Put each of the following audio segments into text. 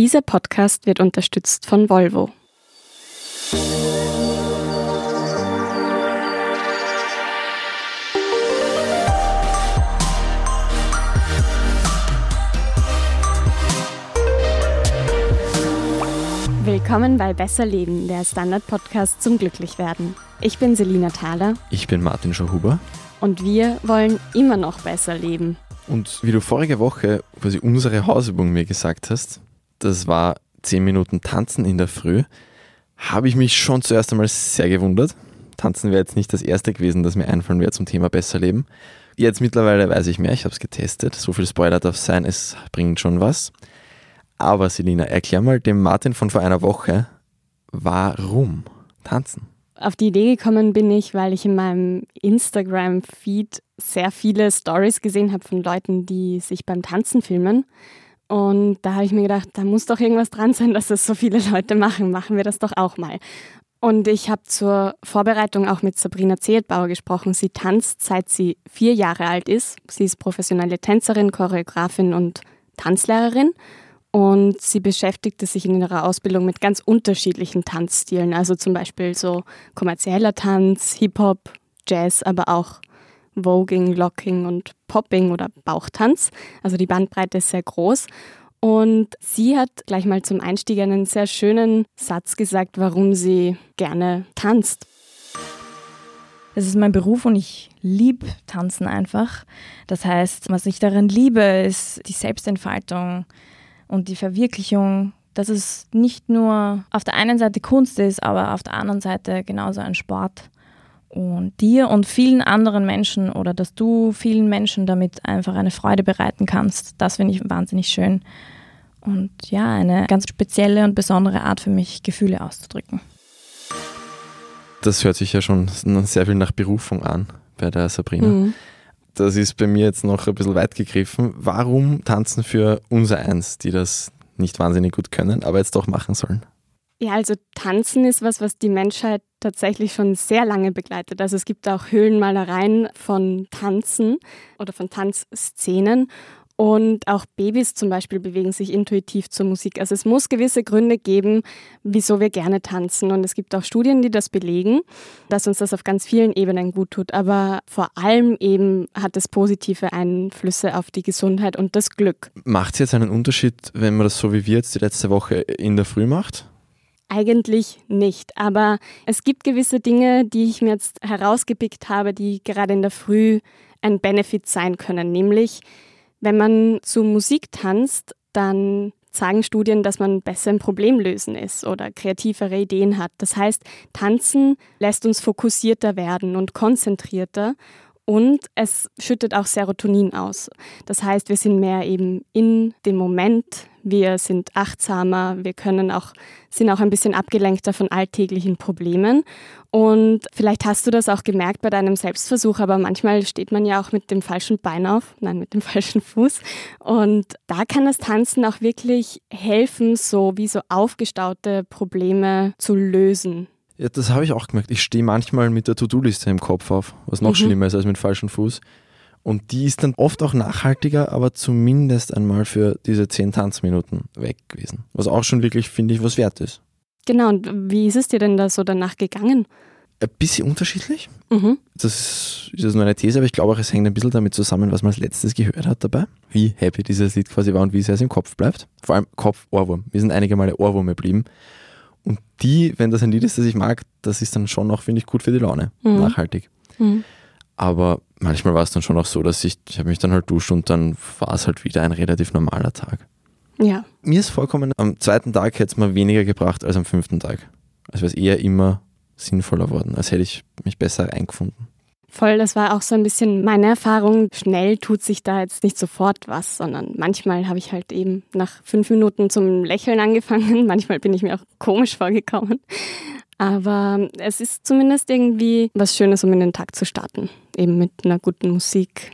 Dieser Podcast wird unterstützt von Volvo. Willkommen bei Besser Leben, der Standard-Podcast zum Glücklichwerden. Ich bin Selina Thaler. Ich bin Martin Schauhuber. Und wir wollen immer noch besser leben. Und wie du vorige Woche quasi unsere Hausübung mir gesagt hast, das war 10 Minuten Tanzen in der Früh, habe ich mich schon zuerst einmal sehr gewundert. Tanzen wäre jetzt nicht das erste gewesen, das mir einfallen wäre zum Thema besser leben. Jetzt mittlerweile weiß ich mehr, ich habe es getestet. So viel Spoiler darf sein, es bringt schon was. Aber Selina, erklär mal dem Martin von vor einer Woche, warum tanzen? Auf die Idee gekommen bin ich, weil ich in meinem Instagram-Feed sehr viele Stories gesehen habe von Leuten, die sich beim Tanzen filmen. Und da habe ich mir gedacht, da muss doch irgendwas dran sein, dass das so viele Leute machen. Machen wir das doch auch mal. Und ich habe zur Vorbereitung auch mit Sabrina Zehetbauer gesprochen. Sie tanzt, seit sie vier Jahre alt ist. Sie ist professionelle Tänzerin, Choreografin und Tanzlehrerin. Und sie beschäftigte sich in ihrer Ausbildung mit ganz unterschiedlichen Tanzstilen. Also zum Beispiel so kommerzieller Tanz, Hip-Hop, Jazz, aber auch Voging, Locking und Popping oder Bauchtanz. Also die Bandbreite ist sehr groß. Und sie hat gleich mal zum Einstieg einen sehr schönen Satz gesagt, warum sie gerne tanzt. Es ist mein Beruf und ich liebe Tanzen einfach. Das heißt, was ich daran liebe, ist die Selbstentfaltung und die Verwirklichung, dass es nicht nur auf der einen Seite Kunst ist, aber auf der anderen Seite genauso ein Sport und dir und vielen anderen Menschen oder dass du vielen Menschen damit einfach eine Freude bereiten kannst, das finde ich wahnsinnig schön. Und ja, eine ganz spezielle und besondere Art für mich, Gefühle auszudrücken. Das hört sich ja schon sehr viel nach Berufung an bei der Sabrina. Mhm. Das ist bei mir jetzt noch ein bisschen weit gegriffen. Warum tanzen für unser Eins, die das nicht wahnsinnig gut können, aber jetzt doch machen sollen? Ja, also Tanzen ist was, was die Menschheit tatsächlich schon sehr lange begleitet. Also es gibt auch Höhlenmalereien von Tanzen oder von Tanzszenen. Und auch Babys zum Beispiel bewegen sich intuitiv zur Musik. Also es muss gewisse Gründe geben, wieso wir gerne tanzen. Und es gibt auch Studien, die das belegen, dass uns das auf ganz vielen Ebenen gut tut. Aber vor allem eben hat es positive Einflüsse auf die Gesundheit und das Glück. Macht es jetzt einen Unterschied, wenn man das so wie wir jetzt die letzte Woche in der Früh macht? Eigentlich nicht, aber es gibt gewisse Dinge, die ich mir jetzt herausgepickt habe, die gerade in der Früh ein Benefit sein können. Nämlich, wenn man zu Musik tanzt, dann zeigen Studien, dass man besser im Problemlösen ist oder kreativere Ideen hat. Das heißt, tanzen lässt uns fokussierter werden und konzentrierter und es schüttet auch Serotonin aus. Das heißt, wir sind mehr eben in dem Moment, wir sind achtsamer, wir können auch, sind auch ein bisschen abgelenkter von alltäglichen Problemen. Und vielleicht hast du das auch gemerkt bei deinem Selbstversuch, aber manchmal steht man ja auch mit dem falschen Bein auf, nein, mit dem falschen Fuß. Und da kann das Tanzen auch wirklich helfen, so wie so aufgestaute Probleme zu lösen. Ja, das habe ich auch gemerkt. Ich stehe manchmal mit der To-Do-Liste im Kopf auf, was noch mhm. schlimmer ist als mit falschem Fuß. Und die ist dann oft auch nachhaltiger, aber zumindest einmal für diese zehn Tanzminuten weg gewesen. Was auch schon wirklich, finde ich, was wert ist. Genau, und wie ist es dir denn da so danach gegangen? Ein bisschen unterschiedlich. Mhm. Das ist, ist nur eine These, aber ich glaube auch, es hängt ein bisschen damit zusammen, was man als letztes gehört hat dabei. Wie happy dieses Lied quasi war und wie sehr es im Kopf bleibt. Vor allem Kopf-Ohrwurm. Wir sind einige Male Ohrwurm geblieben. Und die, wenn das ein Lied ist, das ich mag, das ist dann schon auch, finde ich, gut für die Laune. Mhm. Nachhaltig. Mhm. Aber manchmal war es dann schon auch so, dass ich, ich habe mich dann halt duscht und dann war es halt wieder ein relativ normaler Tag. Ja. Mir ist vollkommen, am zweiten Tag hätte es mir weniger gebracht als am fünften Tag. Also wäre es eher immer sinnvoller worden, als hätte ich mich besser eingefunden. Voll, das war auch so ein bisschen meine Erfahrung. Schnell tut sich da jetzt nicht sofort was, sondern manchmal habe ich halt eben nach fünf Minuten zum Lächeln angefangen. Manchmal bin ich mir auch komisch vorgekommen. Aber es ist zumindest irgendwie was Schönes, um in den Tag zu starten. Eben mit einer guten Musik,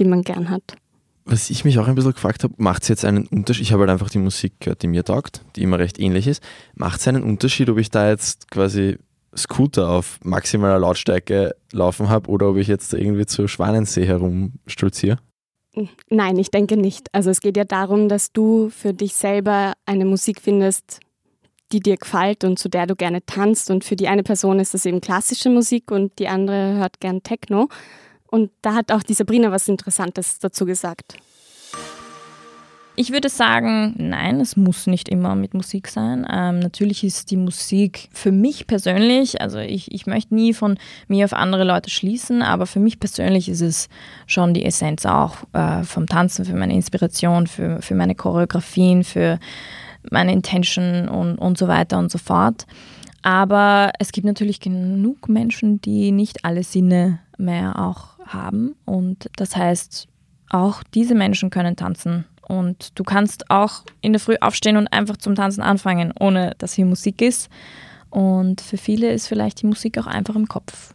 die man gern hat. Was ich mich auch ein bisschen gefragt habe, macht es jetzt einen Unterschied? Ich habe halt einfach die Musik gehört, die mir taugt, die immer recht ähnlich ist. Macht es einen Unterschied, ob ich da jetzt quasi Scooter auf maximaler Lautstärke laufen habe oder ob ich jetzt irgendwie zu Schwanensee herumstolziere? Nein, ich denke nicht. Also es geht ja darum, dass du für dich selber eine Musik findest, die dir gefällt und zu der du gerne tanzt. Und für die eine Person ist das eben klassische Musik und die andere hört gern Techno. Und da hat auch die Sabrina was Interessantes dazu gesagt. Ich würde sagen, nein, es muss nicht immer mit Musik sein. Ähm, natürlich ist die Musik für mich persönlich, also ich, ich möchte nie von mir auf andere Leute schließen, aber für mich persönlich ist es schon die Essenz auch äh, vom Tanzen, für meine Inspiration, für, für meine Choreografien, für meine Intention und, und so weiter und so fort. Aber es gibt natürlich genug Menschen, die nicht alle Sinne mehr auch haben. Und das heißt, auch diese Menschen können tanzen. Und du kannst auch in der Früh aufstehen und einfach zum Tanzen anfangen, ohne dass hier Musik ist. Und für viele ist vielleicht die Musik auch einfach im Kopf.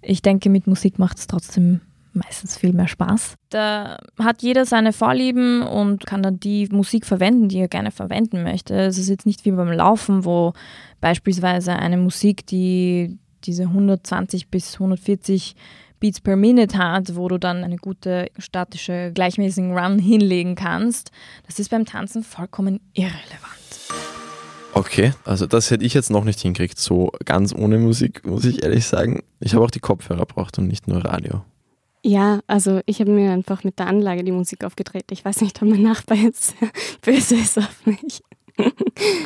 Ich denke, mit Musik macht es trotzdem meistens viel mehr Spaß. Da hat jeder seine Vorlieben und kann dann die Musik verwenden, die er gerne verwenden möchte. Es ist jetzt nicht wie beim Laufen, wo beispielsweise eine Musik, die diese 120 bis 140 Beats per Minute hat, wo du dann eine gute statische, gleichmäßigen Run hinlegen kannst. Das ist beim Tanzen vollkommen irrelevant. Okay, also das hätte ich jetzt noch nicht hinkriegt, so ganz ohne Musik, muss ich ehrlich sagen. Ich habe auch die Kopfhörer braucht und nicht nur Radio. Ja, also ich habe mir einfach mit der Anlage die Musik aufgedreht. Ich weiß nicht, ob mein Nachbar jetzt böse ist auf mich.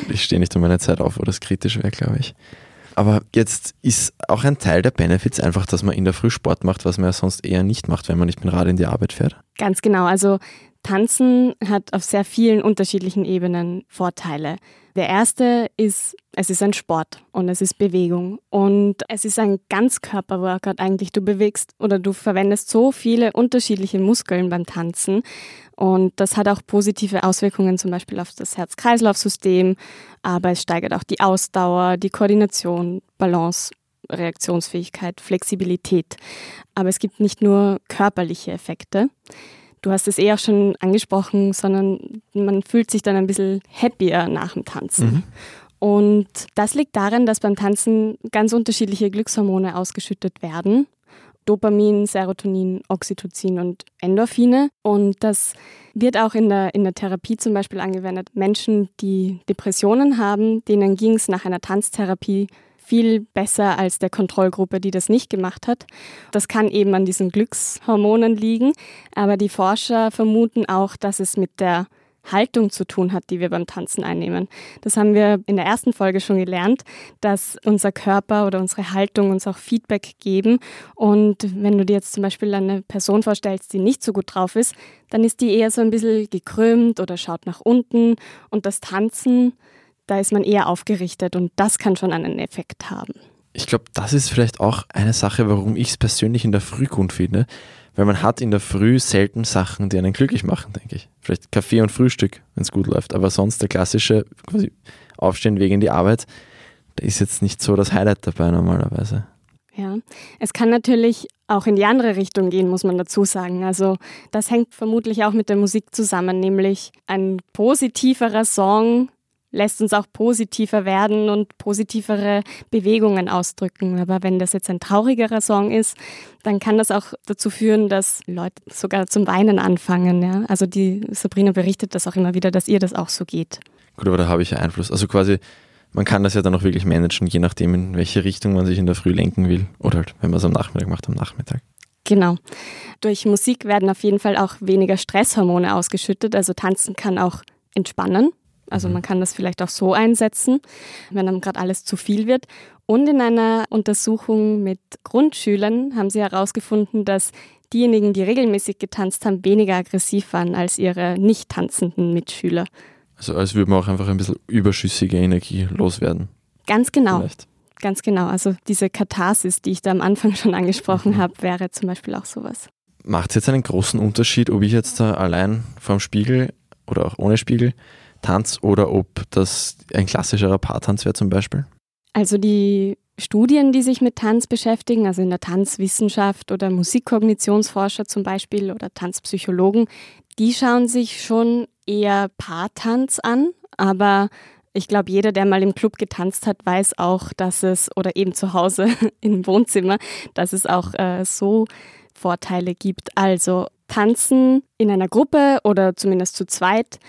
ich stehe nicht um meine Zeit auf, wo das kritisch wäre, glaube ich. Aber jetzt ist auch ein Teil der Benefits einfach, dass man in der Früh Sport macht, was man ja sonst eher nicht macht, wenn man nicht mit Rad in die Arbeit fährt. Ganz genau. Also Tanzen hat auf sehr vielen unterschiedlichen Ebenen Vorteile. Der erste ist, es ist ein Sport und es ist Bewegung und es ist ein Ganzkörperworkout eigentlich. Du bewegst oder du verwendest so viele unterschiedliche Muskeln beim Tanzen und das hat auch positive Auswirkungen zum Beispiel auf das Herz-Kreislauf-System, aber es steigert auch die Ausdauer, die Koordination, Balance, Reaktionsfähigkeit, Flexibilität. Aber es gibt nicht nur körperliche Effekte. Du hast es eh auch schon angesprochen, sondern man fühlt sich dann ein bisschen happier nach dem Tanzen. Mhm. Und das liegt daran, dass beim Tanzen ganz unterschiedliche Glückshormone ausgeschüttet werden. Dopamin, Serotonin, Oxytocin und Endorphine. Und das wird auch in der, in der Therapie zum Beispiel angewendet. Menschen, die Depressionen haben, denen ging es nach einer Tanztherapie viel besser als der Kontrollgruppe, die das nicht gemacht hat. Das kann eben an diesen Glückshormonen liegen, aber die Forscher vermuten auch, dass es mit der Haltung zu tun hat, die wir beim Tanzen einnehmen. Das haben wir in der ersten Folge schon gelernt, dass unser Körper oder unsere Haltung uns auch Feedback geben. Und wenn du dir jetzt zum Beispiel eine Person vorstellst, die nicht so gut drauf ist, dann ist die eher so ein bisschen gekrümmt oder schaut nach unten. Und das Tanzen, da ist man eher aufgerichtet und das kann schon einen Effekt haben. Ich glaube, das ist vielleicht auch eine Sache, warum ich es persönlich in der Früh gut finde, weil man hat in der Früh selten Sachen, die einen glücklich machen, denke ich. Vielleicht Kaffee und Frühstück, wenn es gut läuft. Aber sonst der klassische quasi Aufstehen wegen die Arbeit, da ist jetzt nicht so das Highlight dabei normalerweise. Ja, es kann natürlich auch in die andere Richtung gehen, muss man dazu sagen. Also das hängt vermutlich auch mit der Musik zusammen, nämlich ein positiverer Song lässt uns auch positiver werden und positivere Bewegungen ausdrücken. Aber wenn das jetzt ein traurigerer Song ist, dann kann das auch dazu führen, dass Leute sogar zum Weinen anfangen. Ja? Also die Sabrina berichtet das auch immer wieder, dass ihr das auch so geht. Gut, aber da habe ich ja Einfluss. Also quasi, man kann das ja dann auch wirklich managen, je nachdem, in welche Richtung man sich in der Früh lenken will. Oder halt, wenn man es am Nachmittag macht, am Nachmittag. Genau. Durch Musik werden auf jeden Fall auch weniger Stresshormone ausgeschüttet. Also tanzen kann auch entspannen. Also mhm. man kann das vielleicht auch so einsetzen, wenn dann gerade alles zu viel wird. Und in einer Untersuchung mit Grundschülern haben sie herausgefunden, dass diejenigen, die regelmäßig getanzt haben, weniger aggressiv waren als ihre nicht tanzenden Mitschüler. Also als würde man auch einfach ein bisschen überschüssige Energie loswerden. Ganz genau. Vielleicht. Ganz genau. Also diese Katharsis, die ich da am Anfang schon angesprochen mhm. habe, wäre zum Beispiel auch sowas. Macht es jetzt einen großen Unterschied, ob ich jetzt da allein vorm Spiegel oder auch ohne Spiegel Tanz oder ob das ein klassischerer Paartanz wäre zum Beispiel? Also die Studien, die sich mit Tanz beschäftigen, also in der Tanzwissenschaft oder Musikkognitionsforscher zum Beispiel oder Tanzpsychologen, die schauen sich schon eher Paartanz an, aber ich glaube, jeder, der mal im Club getanzt hat, weiß auch, dass es, oder eben zu Hause im Wohnzimmer, dass es auch äh, so Vorteile gibt. Also Tanzen in einer Gruppe oder zumindest zu zweit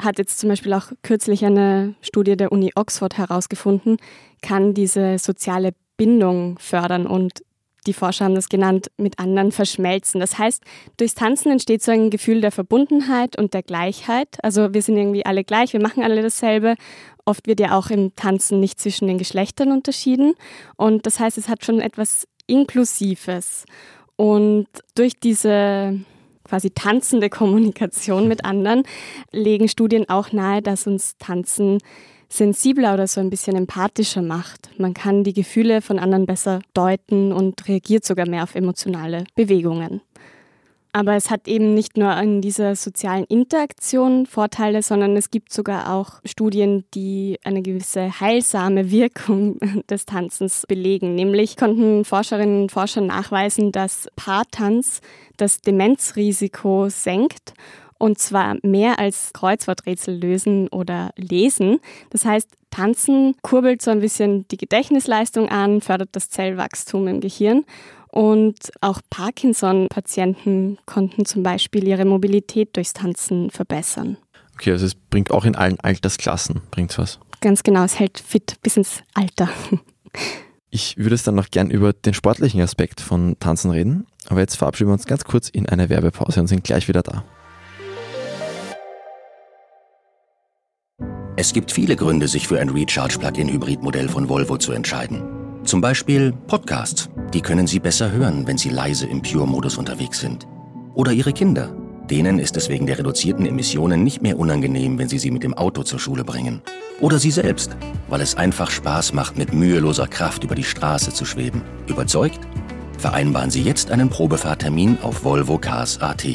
hat jetzt zum Beispiel auch kürzlich eine Studie der Uni Oxford herausgefunden, kann diese soziale Bindung fördern und die Forscher haben das genannt, mit anderen verschmelzen. Das heißt, durchs Tanzen entsteht so ein Gefühl der Verbundenheit und der Gleichheit. Also wir sind irgendwie alle gleich, wir machen alle dasselbe. Oft wird ja auch im Tanzen nicht zwischen den Geschlechtern unterschieden. Und das heißt, es hat schon etwas Inklusives. Und durch diese quasi tanzende Kommunikation mit anderen legen Studien auch nahe, dass uns Tanzen sensibler oder so ein bisschen empathischer macht. Man kann die Gefühle von anderen besser deuten und reagiert sogar mehr auf emotionale Bewegungen. Aber es hat eben nicht nur in dieser sozialen Interaktion Vorteile, sondern es gibt sogar auch Studien, die eine gewisse heilsame Wirkung des Tanzens belegen. Nämlich konnten Forscherinnen und Forscher nachweisen, dass Paartanz das Demenzrisiko senkt und zwar mehr als Kreuzworträtsel lösen oder lesen. Das heißt, Tanzen kurbelt so ein bisschen die Gedächtnisleistung an, fördert das Zellwachstum im Gehirn und auch Parkinson-Patienten konnten zum Beispiel ihre Mobilität durchs Tanzen verbessern. Okay, also es bringt auch in allen Altersklassen bringt's was. Ganz genau, es hält fit bis ins Alter. Ich würde es dann noch gern über den sportlichen Aspekt von Tanzen reden, aber jetzt verabschieden wir uns ganz kurz in eine Werbepause und sind gleich wieder da. Es gibt viele Gründe, sich für ein Recharge-Plug-in-Hybrid-Modell von Volvo zu entscheiden. Zum Beispiel Podcasts. Die können Sie besser hören, wenn Sie leise im Pure-Modus unterwegs sind. Oder Ihre Kinder. Denen ist es wegen der reduzierten Emissionen nicht mehr unangenehm, wenn Sie sie mit dem Auto zur Schule bringen. Oder Sie selbst, weil es einfach Spaß macht, mit müheloser Kraft über die Straße zu schweben. Überzeugt? Vereinbaren Sie jetzt einen Probefahrtermin auf Volvo Cars AT.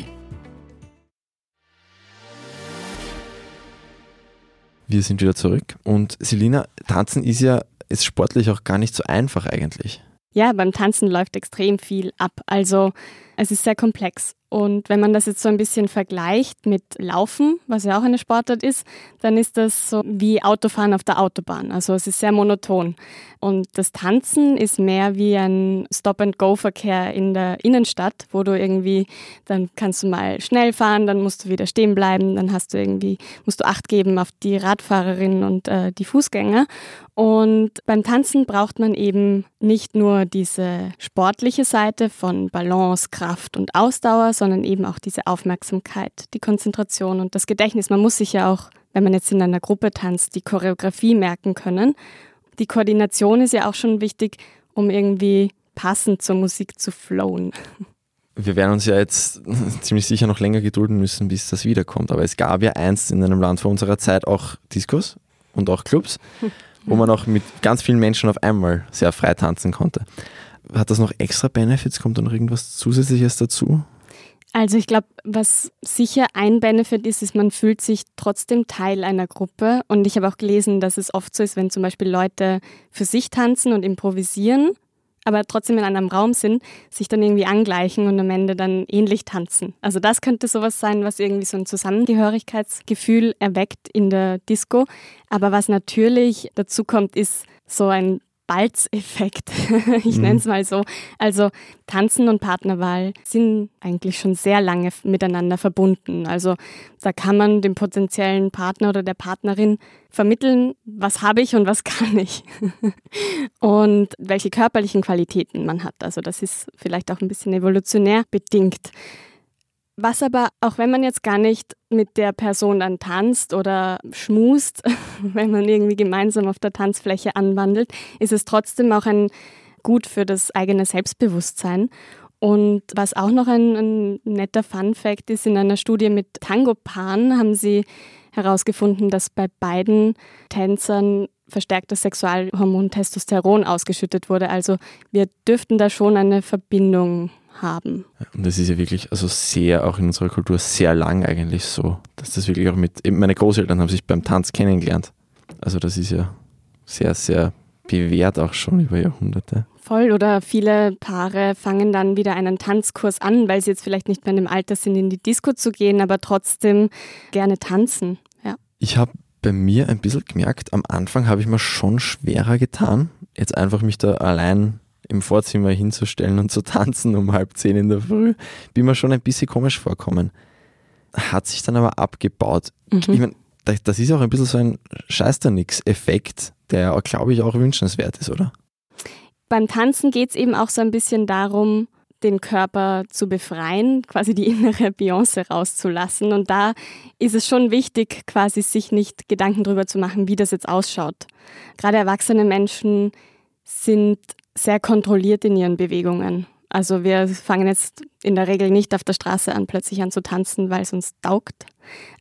Wir sind wieder zurück. Und Selina, Tanzen ist ja ist sportlich auch gar nicht so einfach eigentlich. Ja, beim Tanzen läuft extrem viel ab. Also es ist sehr komplex. Und wenn man das jetzt so ein bisschen vergleicht mit Laufen, was ja auch eine Sportart ist, dann ist das so wie Autofahren auf der Autobahn. Also es ist sehr monoton. Und das Tanzen ist mehr wie ein Stop-and-Go-Verkehr in der Innenstadt, wo du irgendwie, dann kannst du mal schnell fahren, dann musst du wieder stehen bleiben, dann hast du irgendwie, musst du Acht geben auf die Radfahrerinnen und äh, die Fußgänger. Und beim Tanzen braucht man eben nicht nur diese sportliche Seite von Balance, Kraft und Ausdauer, sondern eben auch diese Aufmerksamkeit, die Konzentration und das Gedächtnis. Man muss sich ja auch, wenn man jetzt in einer Gruppe tanzt, die Choreografie merken können. Die Koordination ist ja auch schon wichtig, um irgendwie passend zur Musik zu flowen. Wir werden uns ja jetzt ziemlich sicher noch länger gedulden müssen, bis das wiederkommt. Aber es gab ja einst in einem Land vor unserer Zeit auch Diskos und auch Clubs, wo man auch mit ganz vielen Menschen auf einmal sehr frei tanzen konnte. Hat das noch extra Benefits? Kommt da noch irgendwas Zusätzliches dazu? Also ich glaube, was sicher ein Benefit ist, ist, man fühlt sich trotzdem Teil einer Gruppe. Und ich habe auch gelesen, dass es oft so ist, wenn zum Beispiel Leute für sich tanzen und improvisieren, aber trotzdem in einem Raum sind, sich dann irgendwie angleichen und am Ende dann ähnlich tanzen. Also das könnte sowas sein, was irgendwie so ein Zusammengehörigkeitsgefühl erweckt in der Disco. Aber was natürlich dazu kommt, ist so ein Balzeffekt. ich mhm. nenne es mal so. Also Tanzen und Partnerwahl sind eigentlich schon sehr lange miteinander verbunden. Also da kann man dem potenziellen Partner oder der Partnerin vermitteln, was habe ich und was kann ich. und welche körperlichen Qualitäten man hat. Also das ist vielleicht auch ein bisschen evolutionär bedingt. Was aber, auch wenn man jetzt gar nicht mit der Person dann tanzt oder schmust, wenn man irgendwie gemeinsam auf der Tanzfläche anwandelt, ist es trotzdem auch ein gut für das eigene Selbstbewusstsein. Und was auch noch ein, ein netter Fun-Fact ist, in einer Studie mit Tango-Paaren haben sie herausgefunden, dass bei beiden Tänzern verstärktes Sexualhormon Testosteron ausgeschüttet wurde. Also wir dürften da schon eine Verbindung haben. Und das ist ja wirklich, also sehr, auch in unserer Kultur, sehr lang eigentlich so, dass das wirklich auch mit, meine Großeltern haben sich beim Tanz kennengelernt. Also das ist ja sehr, sehr bewährt auch schon über Jahrhunderte. Voll oder viele Paare fangen dann wieder einen Tanzkurs an, weil sie jetzt vielleicht nicht mehr in dem Alter sind, in die Disco zu gehen, aber trotzdem gerne tanzen. Ja. Ich habe bei mir ein bisschen gemerkt, am Anfang habe ich mir schon schwerer getan, jetzt einfach mich da allein im Vorzimmer hinzustellen und zu tanzen um halb zehn in der Früh, bin mir schon ein bisschen komisch vorkommen. Hat sich dann aber abgebaut. Mhm. Ich meine, das ist auch ein bisschen so ein Scheiß-da-Nix-Effekt, der, glaube ich, auch wünschenswert ist, oder? Beim Tanzen geht es eben auch so ein bisschen darum, den Körper zu befreien, quasi die innere Beyoncé rauszulassen. Und da ist es schon wichtig, quasi sich nicht Gedanken darüber zu machen, wie das jetzt ausschaut. Gerade erwachsene Menschen sind sehr kontrolliert in ihren Bewegungen. Also wir fangen jetzt in der Regel nicht auf der Straße an, plötzlich an zu tanzen, weil es uns taugt.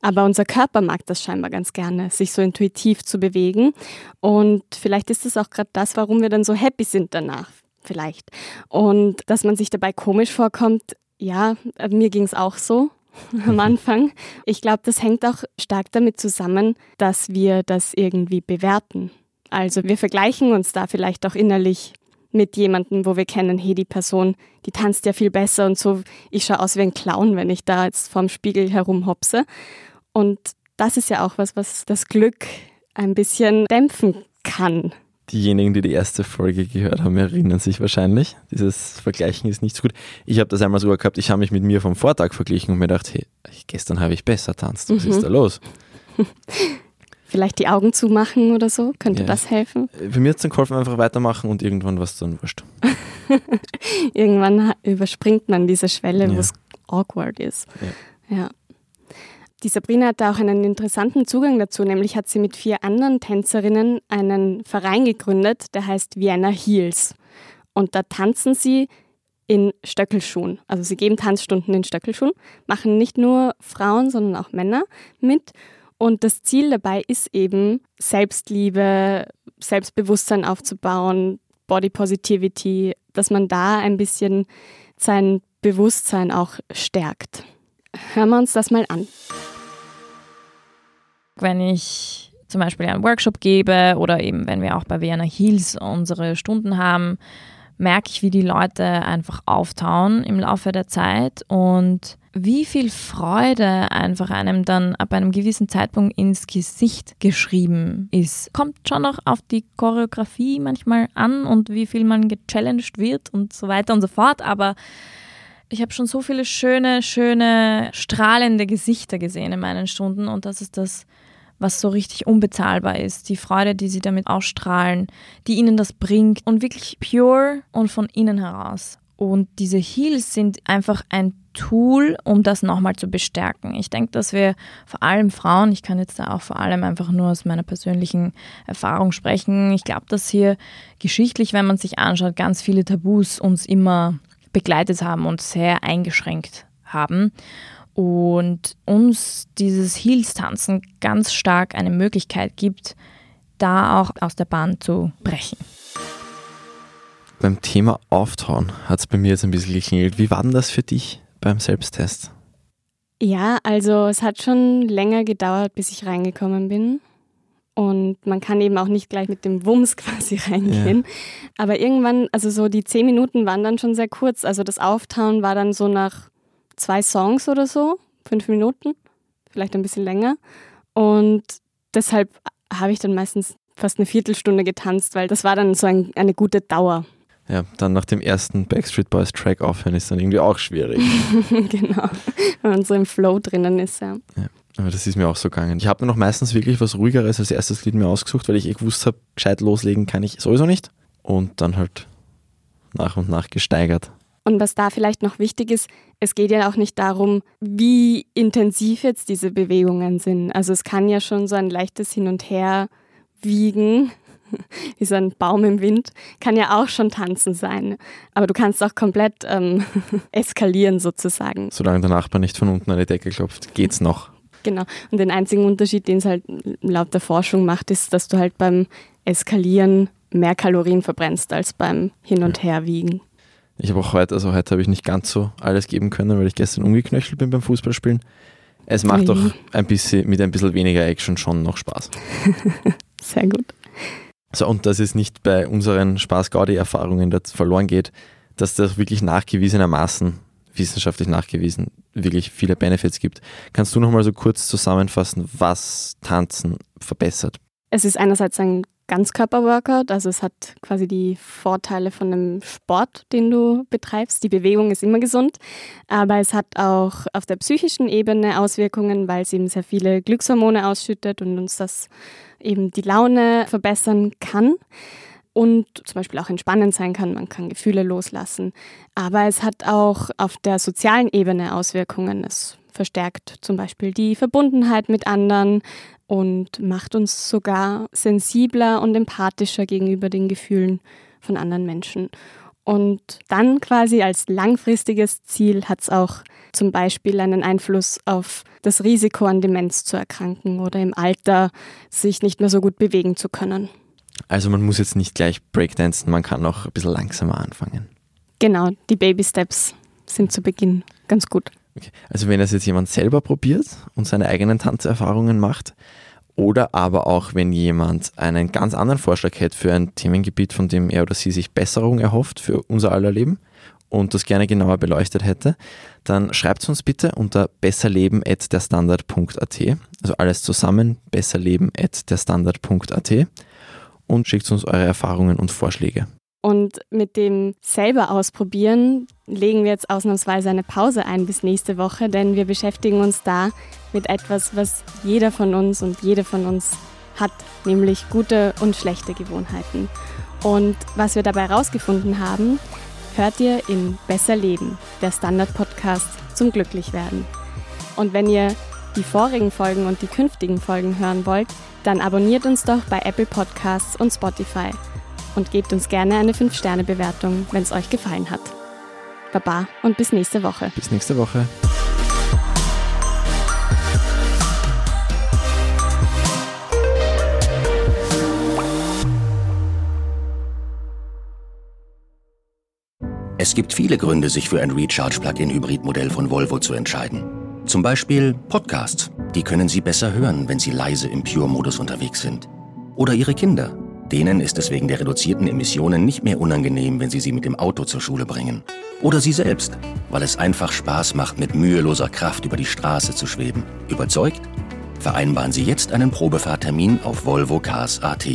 Aber unser Körper mag das scheinbar ganz gerne, sich so intuitiv zu bewegen. Und vielleicht ist es auch gerade das, warum wir dann so happy sind danach. Vielleicht. Und dass man sich dabei komisch vorkommt, ja, mir ging es auch so am Anfang. Ich glaube, das hängt auch stark damit zusammen, dass wir das irgendwie bewerten. Also wir vergleichen uns da vielleicht auch innerlich mit jemandem, wo wir kennen, hey, die Person, die tanzt ja viel besser und so, ich schaue aus wie ein Clown, wenn ich da jetzt vorm Spiegel herumhopse. Und das ist ja auch was, was das Glück ein bisschen dämpfen kann. Diejenigen, die die erste Folge gehört haben, erinnern sich wahrscheinlich. Dieses Vergleichen ist nicht so gut. Ich habe das einmal sogar gehabt, ich habe mich mit mir vom Vortag verglichen und mir gedacht, hey, gestern habe ich besser tanzt. Was mhm. ist da los? Vielleicht die Augen zumachen oder so, könnte ja. das helfen? Für mir hat es dann geholfen, einfach weitermachen und irgendwann war es dann wurscht. irgendwann überspringt man diese Schwelle, ja. wo es awkward ist. Ja. ja. Die Sabrina hat da auch einen interessanten Zugang dazu, nämlich hat sie mit vier anderen Tänzerinnen einen Verein gegründet, der heißt Vienna Heels. Und da tanzen sie in Stöckelschuhen. Also sie geben Tanzstunden in Stöckelschuhen, machen nicht nur Frauen, sondern auch Männer mit und das Ziel dabei ist eben, Selbstliebe, Selbstbewusstsein aufzubauen, Body Positivity, dass man da ein bisschen sein Bewusstsein auch stärkt. Hören wir uns das mal an. Wenn ich zum Beispiel einen Workshop gebe oder eben wenn wir auch bei Vienna Heels unsere Stunden haben, merke ich, wie die Leute einfach auftauen im Laufe der Zeit und wie viel Freude einfach einem dann ab einem gewissen Zeitpunkt ins Gesicht geschrieben ist. Kommt schon noch auf die Choreografie manchmal an und wie viel man gechallenged wird und so weiter und so fort, aber ich habe schon so viele schöne, schöne, strahlende Gesichter gesehen in meinen Stunden und das ist das, was so richtig unbezahlbar ist. Die Freude, die sie damit ausstrahlen, die ihnen das bringt und wirklich pure und von innen heraus. Und diese Heels sind einfach ein Tool, um das nochmal zu bestärken. Ich denke, dass wir vor allem Frauen, ich kann jetzt da auch vor allem einfach nur aus meiner persönlichen Erfahrung sprechen, ich glaube, dass hier geschichtlich, wenn man sich anschaut, ganz viele Tabus uns immer begleitet haben und sehr eingeschränkt haben. Und uns dieses Heels-Tanzen ganz stark eine Möglichkeit gibt, da auch aus der Bahn zu brechen. Beim Thema Auftauen hat es bei mir jetzt ein bisschen geklingelt. Wie war denn das für dich beim Selbsttest? Ja, also es hat schon länger gedauert, bis ich reingekommen bin. Und man kann eben auch nicht gleich mit dem Wumms quasi reingehen. Ja. Aber irgendwann, also so die zehn Minuten waren dann schon sehr kurz. Also das Auftauen war dann so nach zwei Songs oder so, fünf Minuten, vielleicht ein bisschen länger. Und deshalb habe ich dann meistens fast eine Viertelstunde getanzt, weil das war dann so ein, eine gute Dauer. Ja, dann nach dem ersten Backstreet Boys Track aufhören ist dann irgendwie auch schwierig. genau, wenn man so im Flow drinnen ist, ja. ja. Aber das ist mir auch so gegangen. Ich habe mir noch meistens wirklich was ruhigeres als erstes Lied mir ausgesucht, weil ich eh gewusst habe, gescheit loslegen kann ich sowieso nicht. Und dann halt nach und nach gesteigert. Und was da vielleicht noch wichtig ist, es geht ja auch nicht darum, wie intensiv jetzt diese Bewegungen sind. Also es kann ja schon so ein leichtes Hin und Her wiegen wie so ein Baum im Wind, kann ja auch schon tanzen sein. Aber du kannst auch komplett ähm, eskalieren sozusagen. Solange der Nachbar nicht von unten an die Decke klopft, geht's noch. Genau. Und den einzigen Unterschied, den es halt laut der Forschung macht, ist, dass du halt beim Eskalieren mehr Kalorien verbrennst als beim Hin- und Herwiegen. Ich habe auch heute, also heute habe ich nicht ganz so alles geben können, weil ich gestern umgeknöchelt bin beim Fußballspielen. Es macht doch ein bisschen mit ein bisschen weniger Action schon noch Spaß. Sehr gut. So, und dass es nicht bei unseren Spaß-Gaudi-Erfahrungen verloren geht, dass das wirklich nachgewiesenermaßen, wissenschaftlich nachgewiesen, wirklich viele Benefits gibt. Kannst du nochmal so kurz zusammenfassen, was Tanzen verbessert? Es ist einerseits ein Ganzkörper-Workout, also es hat quasi die Vorteile von einem Sport, den du betreibst. Die Bewegung ist immer gesund, aber es hat auch auf der psychischen Ebene Auswirkungen, weil es eben sehr viele Glückshormone ausschüttet und uns das eben die Laune verbessern kann und zum Beispiel auch entspannend sein kann. Man kann Gefühle loslassen. Aber es hat auch auf der sozialen Ebene Auswirkungen. Es verstärkt zum Beispiel die Verbundenheit mit anderen und macht uns sogar sensibler und empathischer gegenüber den Gefühlen von anderen Menschen. Und dann quasi als langfristiges Ziel hat es auch zum Beispiel einen Einfluss auf das Risiko an Demenz zu erkranken oder im Alter sich nicht mehr so gut bewegen zu können. Also man muss jetzt nicht gleich Breakdancen, man kann auch ein bisschen langsamer anfangen. Genau, die Baby Steps sind zu Beginn ganz gut. Okay. Also wenn das jetzt jemand selber probiert und seine eigenen Tanzerfahrungen macht, oder aber auch wenn jemand einen ganz anderen Vorschlag hätte für ein Themengebiet, von dem er oder sie sich Besserung erhofft für unser aller Leben und das gerne genauer beleuchtet hätte, dann schreibt es uns bitte unter besserleben.derstandard.at, also alles zusammen, besserleben.derstandard.at und schickt uns eure Erfahrungen und Vorschläge. Und mit dem selber ausprobieren legen wir jetzt ausnahmsweise eine Pause ein bis nächste Woche, denn wir beschäftigen uns da mit etwas, was jeder von uns und jede von uns hat, nämlich gute und schlechte Gewohnheiten. Und was wir dabei herausgefunden haben, hört ihr in Besser Leben, der Standard-Podcast zum Glücklichwerden. Und wenn ihr die vorigen Folgen und die künftigen Folgen hören wollt, dann abonniert uns doch bei Apple Podcasts und Spotify und gebt uns gerne eine 5-Sterne-Bewertung, wenn es euch gefallen hat. Baba und bis nächste Woche. Bis nächste Woche. Es gibt viele Gründe, sich für ein Recharge-Plug-in-Hybrid-Modell von Volvo zu entscheiden. Zum Beispiel Podcasts. Die können Sie besser hören, wenn Sie leise im Pure-Modus unterwegs sind. Oder Ihre Kinder. Denen ist es wegen der reduzierten Emissionen nicht mehr unangenehm, wenn Sie sie mit dem Auto zur Schule bringen. Oder Sie selbst, weil es einfach Spaß macht, mit müheloser Kraft über die Straße zu schweben. Überzeugt? Vereinbaren Sie jetzt einen Probefahrtermin auf Volvo Cars AT.